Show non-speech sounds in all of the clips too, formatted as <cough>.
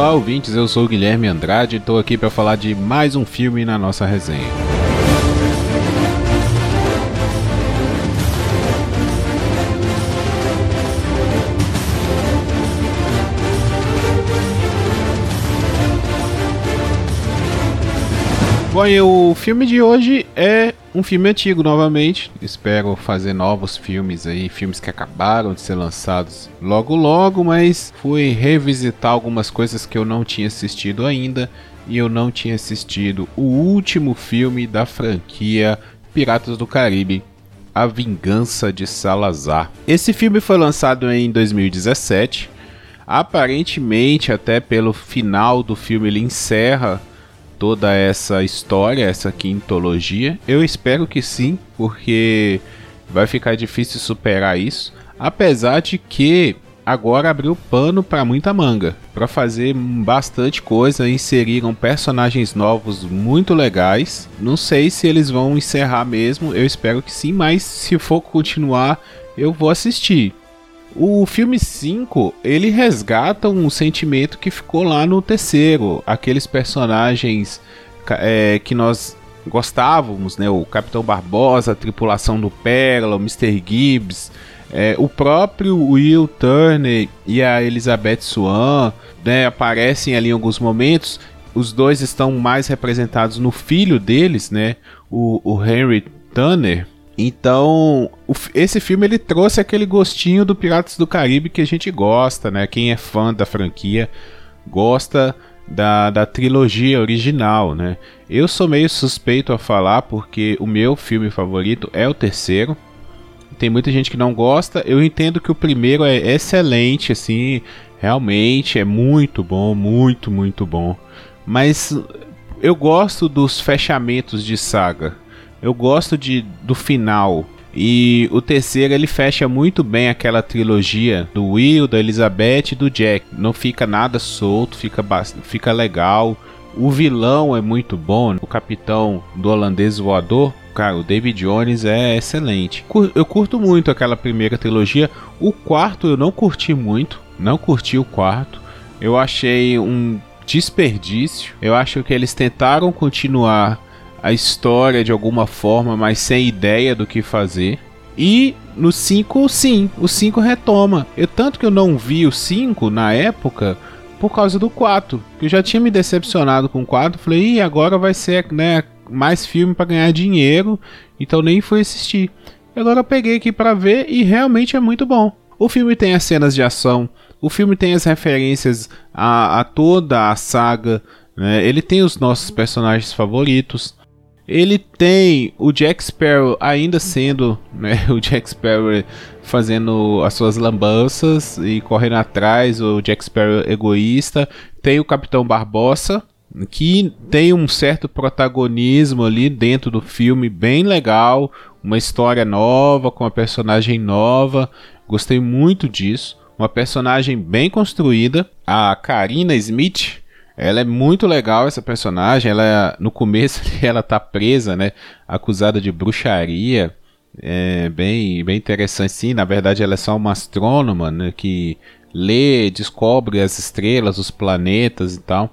Olá, ouvintes. Eu sou o Guilherme Andrade e estou aqui para falar de mais um filme na nossa resenha. Bom, e o filme de hoje é um filme antigo novamente. Espero fazer novos filmes aí, filmes que acabaram de ser lançados logo logo, mas fui revisitar algumas coisas que eu não tinha assistido ainda e eu não tinha assistido o último filme da franquia Piratas do Caribe, A Vingança de Salazar. Esse filme foi lançado em 2017. Aparentemente, até pelo final do filme, ele encerra toda essa história, essa quintologia? Eu espero que sim, porque vai ficar difícil superar isso. Apesar de que agora abriu pano para muita manga, para fazer bastante coisa, inseriram personagens novos muito legais. Não sei se eles vão encerrar mesmo, eu espero que sim, mas se for continuar, eu vou assistir. O filme 5, ele resgata um sentimento que ficou lá no terceiro, aqueles personagens é, que nós gostávamos, né? O Capitão Barbosa, a tripulação do Pérola, o Mr. Gibbs, é, o próprio Will Turner e a Elizabeth Swan, né? Aparecem ali em alguns momentos. Os dois estão mais representados no filho deles, né? O, o Henry Turner, então, esse filme ele trouxe aquele gostinho do Piratas do Caribe que a gente gosta, né? Quem é fã da franquia gosta da, da trilogia original, né? Eu sou meio suspeito a falar porque o meu filme favorito é o terceiro. Tem muita gente que não gosta. Eu entendo que o primeiro é excelente, assim, realmente é muito bom, muito, muito bom. Mas eu gosto dos fechamentos de saga. Eu gosto de do final. E o terceiro ele fecha muito bem aquela trilogia do Will, da Elizabeth e do Jack. Não fica nada solto, fica, fica legal. O vilão é muito bom, o capitão do holandês voador, cara, o David Jones é excelente. Eu curto muito aquela primeira trilogia. O quarto eu não curti muito, não curti o quarto. Eu achei um desperdício. Eu acho que eles tentaram continuar a história de alguma forma, mas sem ideia do que fazer. E no 5, sim, o 5 retoma. Eu tanto que eu não vi o 5 na época por causa do 4, que eu já tinha me decepcionado com o 4, falei, e agora vai ser, né, mais filme para ganhar dinheiro, então nem fui assistir. Agora eu peguei aqui para ver e realmente é muito bom. O filme tem as cenas de ação, o filme tem as referências a, a toda a saga, né? ele tem os nossos personagens favoritos. Ele tem o Jack Sparrow ainda sendo né, <laughs> o Jack Sparrow fazendo as suas lambanças e correndo atrás, o Jack Sparrow egoísta. Tem o Capitão Barbosa, que tem um certo protagonismo ali dentro do filme, bem legal, uma história nova, com uma personagem nova. Gostei muito disso. Uma personagem bem construída. A Karina Smith, ela é muito legal essa personagem. Ela no começo <laughs> ela tá presa, né, acusada de bruxaria. É bem, bem interessante sim. Na verdade, ela é só uma astrônoma, né, que lê, descobre as estrelas, os planetas e tal.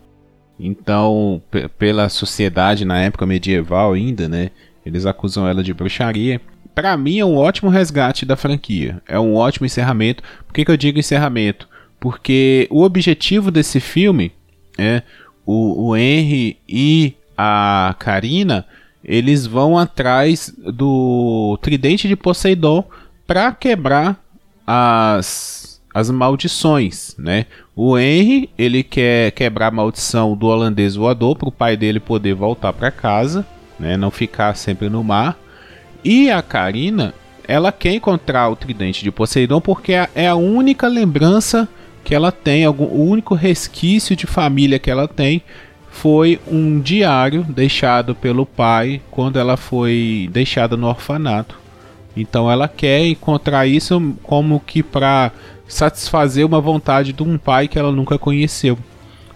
Então, pela sociedade na época medieval ainda, né, eles acusam ela de bruxaria. Para mim é um ótimo resgate da franquia. É um ótimo encerramento. Por que, que eu digo encerramento? Porque o objetivo desse filme é, o, o Henry e a Karina eles vão atrás do tridente de Poseidon para quebrar as, as maldições, né? O Henry ele quer quebrar a maldição do holandês voador para o pai dele poder voltar para casa, né? Não ficar sempre no mar. E a Karina ela quer encontrar o tridente de Poseidon porque é a única lembrança que ela tem, algum, o único resquício de família que ela tem foi um diário deixado pelo pai quando ela foi deixada no orfanato. Então ela quer encontrar isso como que para satisfazer uma vontade de um pai que ela nunca conheceu.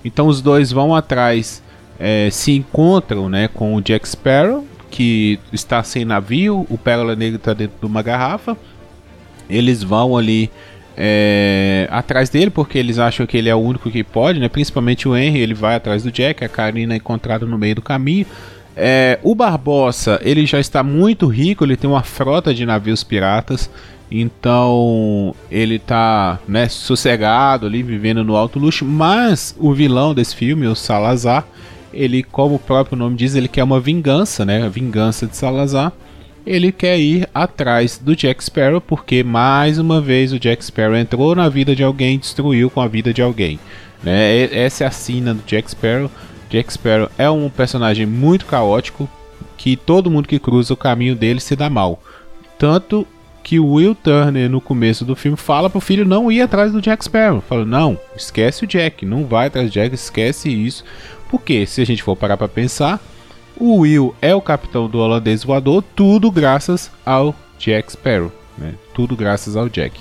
Então os dois vão atrás, é, se encontram né, com o Jack Sparrow, que está sem navio, o Pérola Negra está dentro de uma garrafa. Eles vão ali é, atrás dele, porque eles acham que ele é o único que pode, né? Principalmente o Henry, ele vai atrás do Jack, a Karina é encontrada no meio do caminho. É, o Barbosa, ele já está muito rico, ele tem uma frota de navios piratas, então ele está né, sossegado ali, vivendo no alto luxo, mas o vilão desse filme, o Salazar, ele, como o próprio nome diz, ele quer uma vingança, né? A vingança de Salazar ele quer ir atrás do Jack Sparrow porque mais uma vez o Jack Sparrow entrou na vida de alguém e destruiu com a vida de alguém. Né? Essa é a sina do Jack Sparrow. Jack Sparrow é um personagem muito caótico que todo mundo que cruza o caminho dele se dá mal. Tanto que o Will Turner no começo do filme fala pro filho não ir atrás do Jack Sparrow. Fala, não, esquece o Jack, não vai atrás do Jack, esquece isso. Porque se a gente for parar para pensar, o Will é o capitão do holandês voador, tudo graças ao Jack Sparrow, né? Tudo graças ao Jack.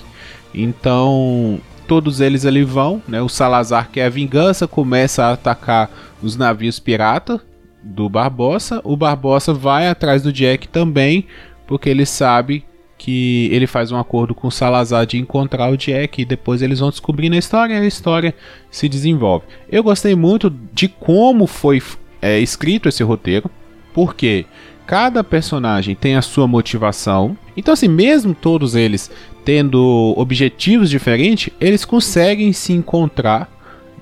Então, todos eles ali vão, né? O Salazar quer a vingança, começa a atacar os navios pirata do Barbosa. O Barbosa vai atrás do Jack também, porque ele sabe que ele faz um acordo com o Salazar de encontrar o Jack e depois eles vão descobrindo a história e a história se desenvolve. Eu gostei muito de como foi é, escrito esse roteiro, porque cada personagem tem a sua motivação. Então, assim, mesmo todos eles tendo objetivos diferentes, eles conseguem se encontrar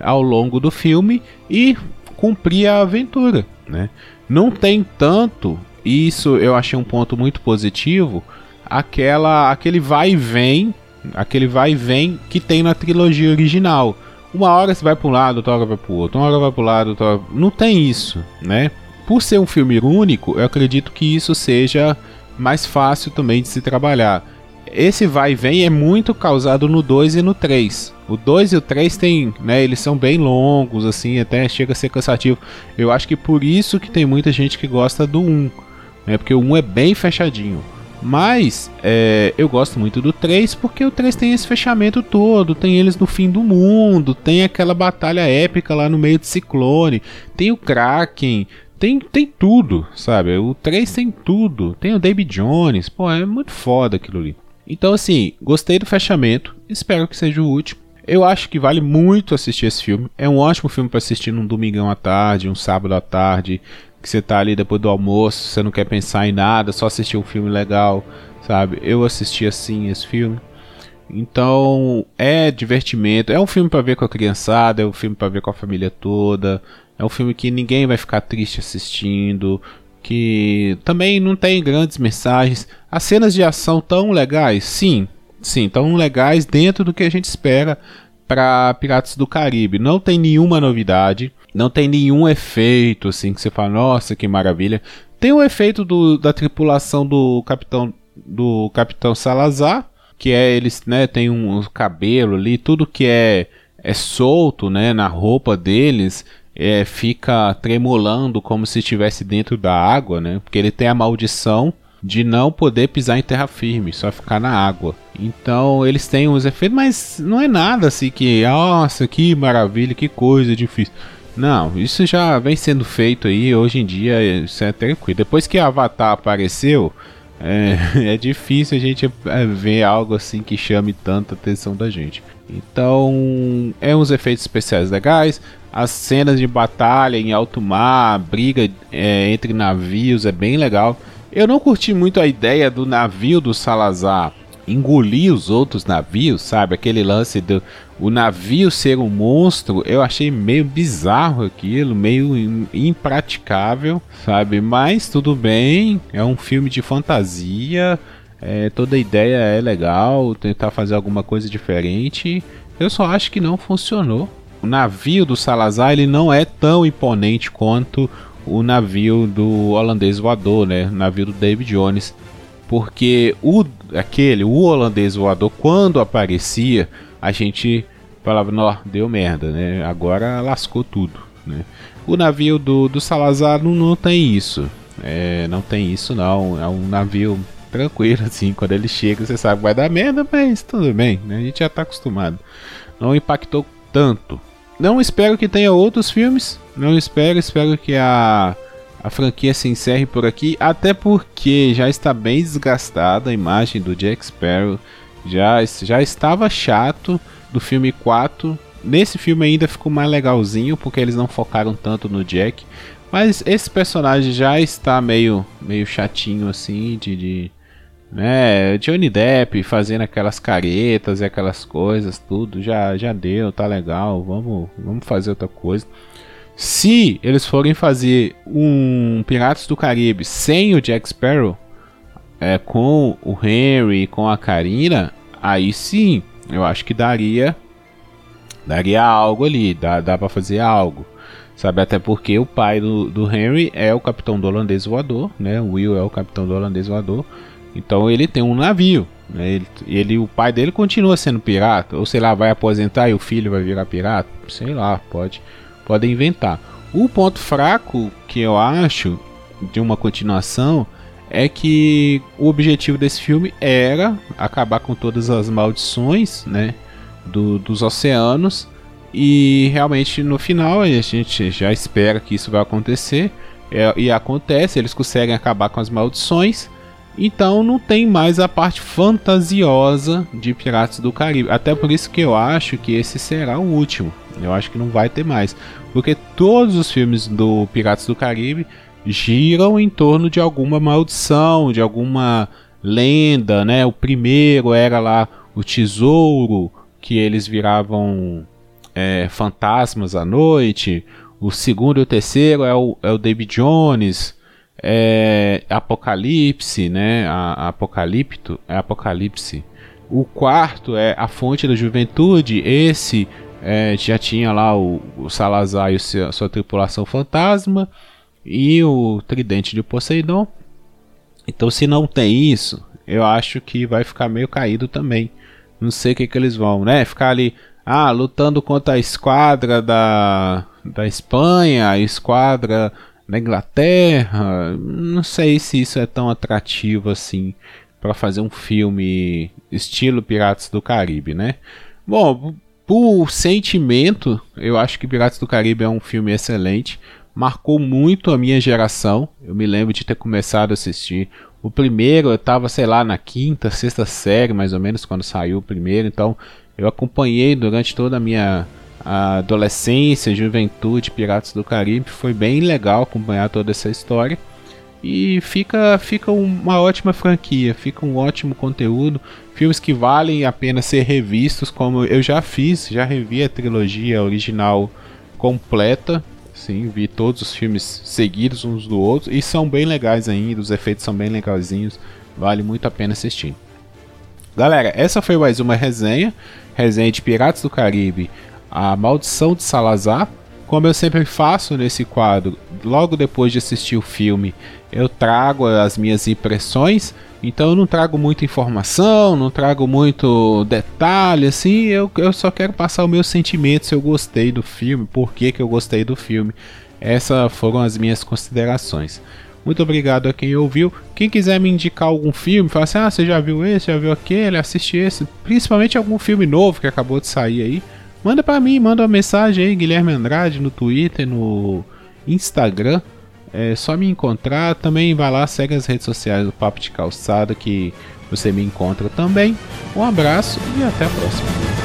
ao longo do filme e cumprir a aventura, né? Não tem tanto, isso eu achei um ponto muito positivo, aquela aquele vai e vem, aquele vai e vem que tem na trilogia original uma hora você vai para um lado, outra hora vai para o outro, uma hora vai para o lado, outra hora... Não tem isso, né? Por ser um filme único, eu acredito que isso seja mais fácil também de se trabalhar. Esse vai e vem é muito causado no 2 e no 3. O 2 e o 3 tem, né, eles são bem longos assim, até chega a ser cansativo. Eu acho que por isso que tem muita gente que gosta do 1, né? Porque o 1 é bem fechadinho. Mas é, eu gosto muito do 3 porque o 3 tem esse fechamento todo, tem eles no fim do mundo, tem aquela batalha épica lá no meio de Ciclone, tem o Kraken, tem, tem tudo, sabe? O 3 tem tudo, tem o David Jones, pô, é muito foda aquilo ali. Então, assim, gostei do fechamento, espero que seja o último. Eu acho que vale muito assistir esse filme. É um ótimo filme para assistir num domingão à tarde, um sábado à tarde, que você tá ali depois do almoço, você não quer pensar em nada, só assistir um filme legal, sabe? Eu assisti assim esse filme. Então, é divertimento, é um filme para ver com a criançada, é um filme para ver com a família toda, é um filme que ninguém vai ficar triste assistindo, que também não tem grandes mensagens. As cenas de ação tão legais, sim, sim, tão legais dentro do que a gente espera para Piratas do Caribe. Não tem nenhuma novidade. Não tem nenhum efeito assim que você fala, nossa, que maravilha. Tem o efeito do, da tripulação do capitão do capitão Salazar, que é eles, né, tem um, um cabelo ali, tudo que é é solto, né, na roupa deles, é, fica tremulando como se estivesse dentro da água, né? Porque ele tem a maldição de não poder pisar em terra firme, só ficar na água. Então eles têm uns efeitos, mas não é nada assim que, nossa, que maravilha, que coisa difícil. Não, isso já vem sendo feito aí, hoje em dia isso é tranquilo. Depois que Avatar apareceu, é, <laughs> é difícil a gente é, ver algo assim que chame tanta atenção da gente. Então, é uns efeitos especiais legais. As cenas de batalha em alto mar, briga é, entre navios é bem legal. Eu não curti muito a ideia do navio do Salazar engolir os outros navios, sabe? Aquele lance do o navio ser um monstro, eu achei meio bizarro aquilo, meio impraticável, sabe? Mas tudo bem, é um filme de fantasia, é, toda ideia é legal, tentar fazer alguma coisa diferente. Eu só acho que não funcionou. O navio do Salazar ele não é tão imponente quanto o navio do holandês voador, né? O navio do David Jones. Porque o aquele, o holandês voador, quando aparecia, a gente falava, nó, deu merda, né? Agora lascou tudo, né? O navio do, do Salazar não, não tem isso. É, não tem isso não. É um navio tranquilo, <laughs> assim. Quando ele chega, você sabe que vai dar merda, mas tudo bem, né? A gente já tá acostumado. Não impactou tanto. Não espero que tenha outros filmes. Não espero, espero que a a franquia se encerre por aqui, até porque já está bem desgastada a imagem do Jack Sparrow. Já, já estava chato do filme 4. Nesse filme ainda ficou mais legalzinho, porque eles não focaram tanto no Jack. Mas esse personagem já está meio, meio chatinho assim, de, de né, Johnny Depp fazendo aquelas caretas e aquelas coisas, tudo já já deu, tá legal, vamos, vamos fazer outra coisa. Se eles forem fazer um Piratas do Caribe sem o Jack Sparrow, é, com o Henry, com a Karina, aí sim, eu acho que daria daria algo ali, dá, dá para fazer algo. Sabe, até porque o pai do, do Henry é o capitão do holandês voador, né? O Will é o capitão do holandês voador. Então ele tem um navio, né? Ele, ele, o pai dele continua sendo pirata, ou sei lá, vai aposentar e o filho vai virar pirata, sei lá, pode, pode inventar. O ponto fraco que eu acho de uma continuação é que o objetivo desse filme era acabar com todas as maldições, né, do, dos oceanos e realmente no final a gente já espera que isso vai acontecer é, e acontece, eles conseguem acabar com as maldições. Então não tem mais a parte fantasiosa de Piratas do Caribe. Até por isso que eu acho que esse será o último. Eu acho que não vai ter mais. Porque todos os filmes do Piratas do Caribe giram em torno de alguma maldição, de alguma lenda, né? O primeiro era lá o tesouro, que eles viravam é, fantasmas à noite. O segundo e o terceiro é o, é o David Jones. É Apocalipse, né? A, a Apocalipto é Apocalipse. O quarto é A Fonte da Juventude. Esse é, já tinha lá o, o Salazar e o seu, sua tripulação fantasma e o Tridente de Poseidon. Então, se não tem isso, eu acho que vai ficar meio caído também. Não sei o que, que eles vão, né? Ficar ali, ah, lutando contra a esquadra da, da Espanha, a esquadra da Inglaterra. Não sei se isso é tão atrativo assim para fazer um filme estilo Piratas do Caribe, né? Bom, por sentimento, eu acho que Piratas do Caribe é um filme excelente. Marcou muito a minha geração. Eu me lembro de ter começado a assistir. O primeiro eu estava, sei lá, na quinta, sexta série, mais ou menos, quando saiu o primeiro. Então eu acompanhei durante toda a minha adolescência, juventude, Piratas do Caribe. Foi bem legal acompanhar toda essa história. E fica, fica uma ótima franquia, fica um ótimo conteúdo. Filmes que valem a pena ser revistos, como eu já fiz, já revi a trilogia original completa. Sim, vi todos os filmes seguidos uns do outro e são bem legais ainda, os efeitos são bem legalzinhos, vale muito a pena assistir. Galera, essa foi mais uma resenha resenha de Piratas do Caribe, A Maldição de Salazar. Como eu sempre faço nesse quadro, logo depois de assistir o filme, eu trago as minhas impressões. Então eu não trago muita informação, não trago muito detalhe, assim, eu, eu só quero passar o meu sentimento se eu gostei do filme, por que, que eu gostei do filme. Essas foram as minhas considerações. Muito obrigado a quem ouviu. Quem quiser me indicar algum filme, fala assim: ah, você já viu esse, já viu aquele, assiste esse. Principalmente algum filme novo que acabou de sair aí. Manda para mim, manda uma mensagem aí, Guilherme Andrade, no Twitter, no Instagram. É só me encontrar. Também vai lá, segue as redes sociais do Papo de Calçada que você me encontra também. Um abraço e até a próxima.